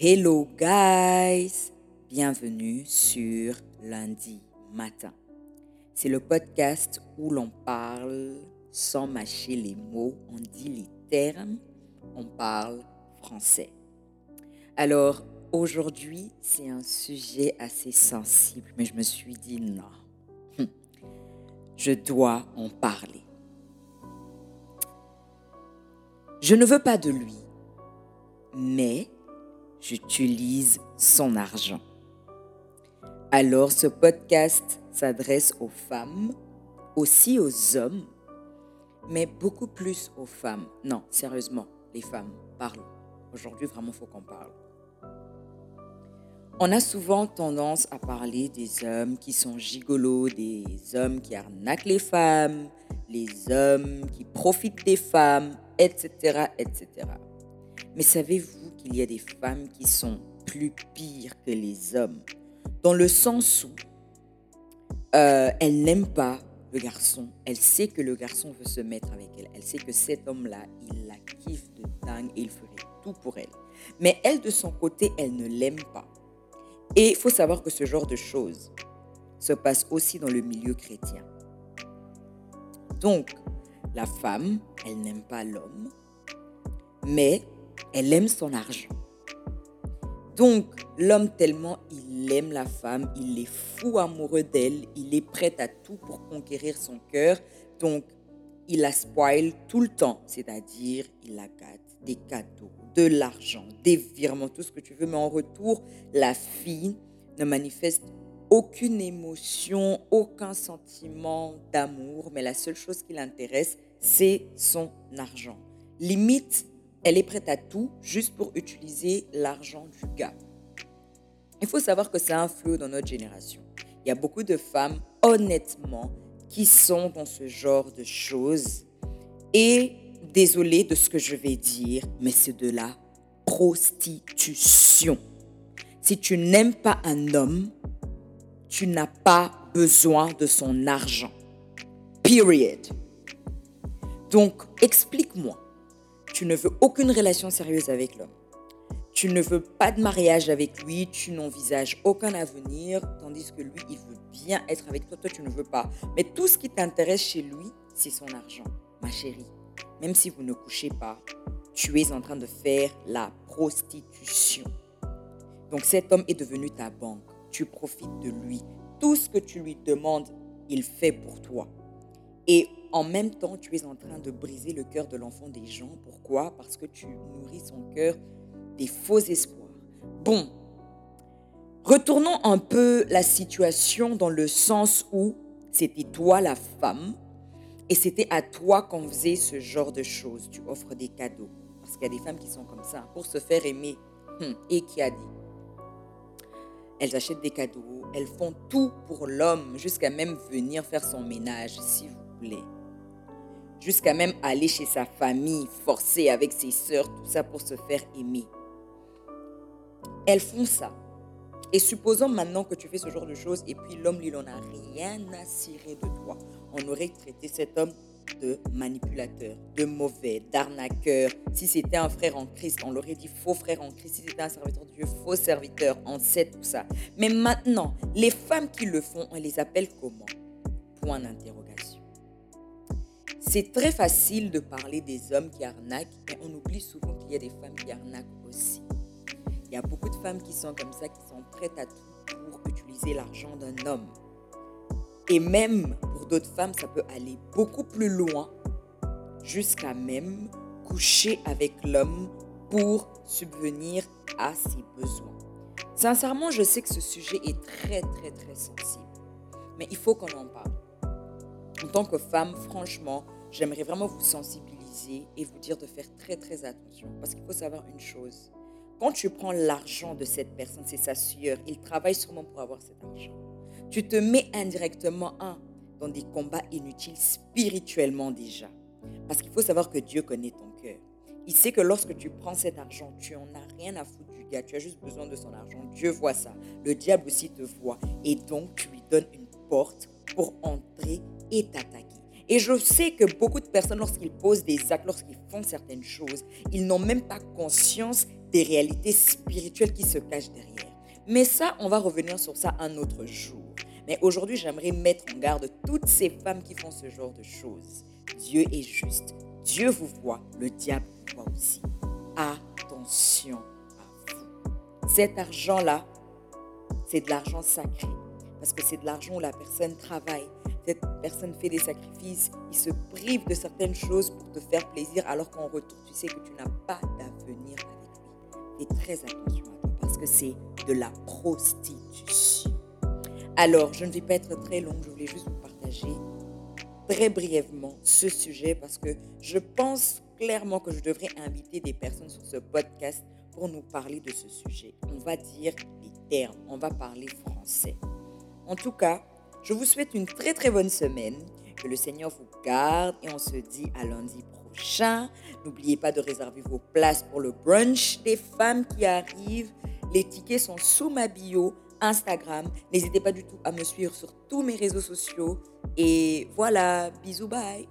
Hello guys, bienvenue sur lundi matin. C'est le podcast où l'on parle sans mâcher les mots, on dit les termes, on parle français. Alors aujourd'hui, c'est un sujet assez sensible, mais je me suis dit non, je dois en parler. Je ne veux pas de lui, mais j'utilise son argent. Alors ce podcast s'adresse aux femmes, aussi aux hommes, mais beaucoup plus aux femmes. Non, sérieusement, les femmes, parlons. Aujourd'hui, vraiment, il faut qu'on parle. On a souvent tendance à parler des hommes qui sont gigolos, des hommes qui arnaquent les femmes, les hommes qui profitent des femmes, etc., etc. Mais savez-vous qu'il y a des femmes qui sont plus pires que les hommes Dans le sens où euh, elle n'aime pas le garçon. Elle sait que le garçon veut se mettre avec elle. Elle sait que cet homme-là, il la kiffe de dingue et il ferait tout pour elle. Mais elle, de son côté, elle ne l'aime pas. Et il faut savoir que ce genre de choses se passe aussi dans le milieu chrétien. Donc, la femme, elle n'aime pas l'homme, mais elle aime son argent. Donc, l'homme tellement il aime la femme, il est fou amoureux d'elle, il est prêt à tout pour conquérir son cœur. Donc, il la spoil tout le temps, c'est-à-dire il la gâte, des cadeaux, de l'argent, des virements, tout ce que tu veux. Mais en retour, la fille ne manifeste aucune émotion, aucun sentiment d'amour, mais la seule chose qui l'intéresse, c'est son argent. Limite, elle est prête à tout juste pour utiliser l'argent du gars. Il faut savoir que c'est un flot dans notre génération. Il y a beaucoup de femmes, honnêtement, qui sont dans ce genre de choses. Et désolé de ce que je vais dire, mais c'est de la prostitution. Si tu n'aimes pas un homme, tu n'as pas besoin de son argent. Period. Donc, explique-moi. Tu ne veux aucune relation sérieuse avec l'homme. Tu ne veux pas de mariage avec lui, tu n'envisages aucun avenir, tandis que lui, il veut bien être avec toi, toi, tu ne veux pas. Mais tout ce qui t'intéresse chez lui, c'est son argent, ma chérie. Même si vous ne couchez pas, tu es en train de faire la prostitution. Donc cet homme est devenu ta banque. Tu profites de lui. Tout ce que tu lui demandes, il fait pour toi. Et en même temps, tu es en train de briser le cœur de l'enfant des gens. Pourquoi? Parce que tu nourris son cœur des faux espoirs. Bon, retournons un peu la situation dans le sens où c'était toi la femme et c'était à toi qu'on faisait ce genre de choses. Tu offres des cadeaux. Parce qu'il y a des femmes qui sont comme ça, pour se faire aimer. Hum, et qui a dit Elles achètent des cadeaux, elles font tout pour l'homme, jusqu'à même venir faire son ménage, s'il vous plaît jusqu'à même aller chez sa famille, forcer avec ses sœurs, tout ça pour se faire aimer. Elles font ça. Et supposons maintenant que tu fais ce genre de choses et puis l'homme, lui, n'en a rien à cirer de toi. On aurait traité cet homme de manipulateur, de mauvais, d'arnaqueur. Si c'était un frère en Christ, on l'aurait dit faux frère en Christ. Si c'était un serviteur de Dieu, faux serviteur. On sait tout ça. Mais maintenant, les femmes qui le font, on les appelle comment? Point d'interrogation. C'est très facile de parler des hommes qui arnaquent, mais on oublie souvent qu'il y a des femmes qui arnaquent aussi. Il y a beaucoup de femmes qui sont comme ça, qui sont prêtes à tout pour utiliser l'argent d'un homme. Et même pour d'autres femmes, ça peut aller beaucoup plus loin, jusqu'à même coucher avec l'homme pour subvenir à ses besoins. Sincèrement, je sais que ce sujet est très, très, très sensible. Mais il faut qu'on en parle. En tant que femme, franchement, j'aimerais vraiment vous sensibiliser et vous dire de faire très très attention. Parce qu'il faut savoir une chose. Quand tu prends l'argent de cette personne, c'est sa sueur, il travaille sûrement pour avoir cet argent. Tu te mets indirectement un, dans des combats inutiles spirituellement déjà. Parce qu'il faut savoir que Dieu connaît ton cœur. Il sait que lorsque tu prends cet argent, tu en as rien à foutre du gars, tu as juste besoin de son argent. Dieu voit ça. Le diable aussi te voit. Et donc, tu lui donnes une porte pour entrer et t'attaquer. Et je sais que beaucoup de personnes, lorsqu'ils posent des actes, lorsqu'ils font certaines choses, ils n'ont même pas conscience des réalités spirituelles qui se cachent derrière. Mais ça, on va revenir sur ça un autre jour. Mais aujourd'hui, j'aimerais mettre en garde toutes ces femmes qui font ce genre de choses. Dieu est juste. Dieu vous voit, le diable vous voit aussi. Attention à vous. Cet argent-là, c'est de l'argent sacré. Parce que c'est de l'argent où la personne travaille. Cette personne fait des sacrifices. Il se prive de certaines choses pour te faire plaisir alors qu'en retour, tu sais que tu n'as pas d'avenir avec lui. Fais très attention à toi parce que c'est de la prostitution. Alors, je ne vais pas être très longue, je voulais juste vous partager très brièvement ce sujet parce que je pense clairement que je devrais inviter des personnes sur ce podcast pour nous parler de ce sujet. On va dire les termes, on va parler français. En tout cas, je vous souhaite une très très bonne semaine, que le Seigneur vous garde et on se dit à lundi prochain. N'oubliez pas de réserver vos places pour le brunch des femmes qui arrivent. Les tickets sont sous ma bio Instagram. N'hésitez pas du tout à me suivre sur tous mes réseaux sociaux. Et voilà, bisous, bye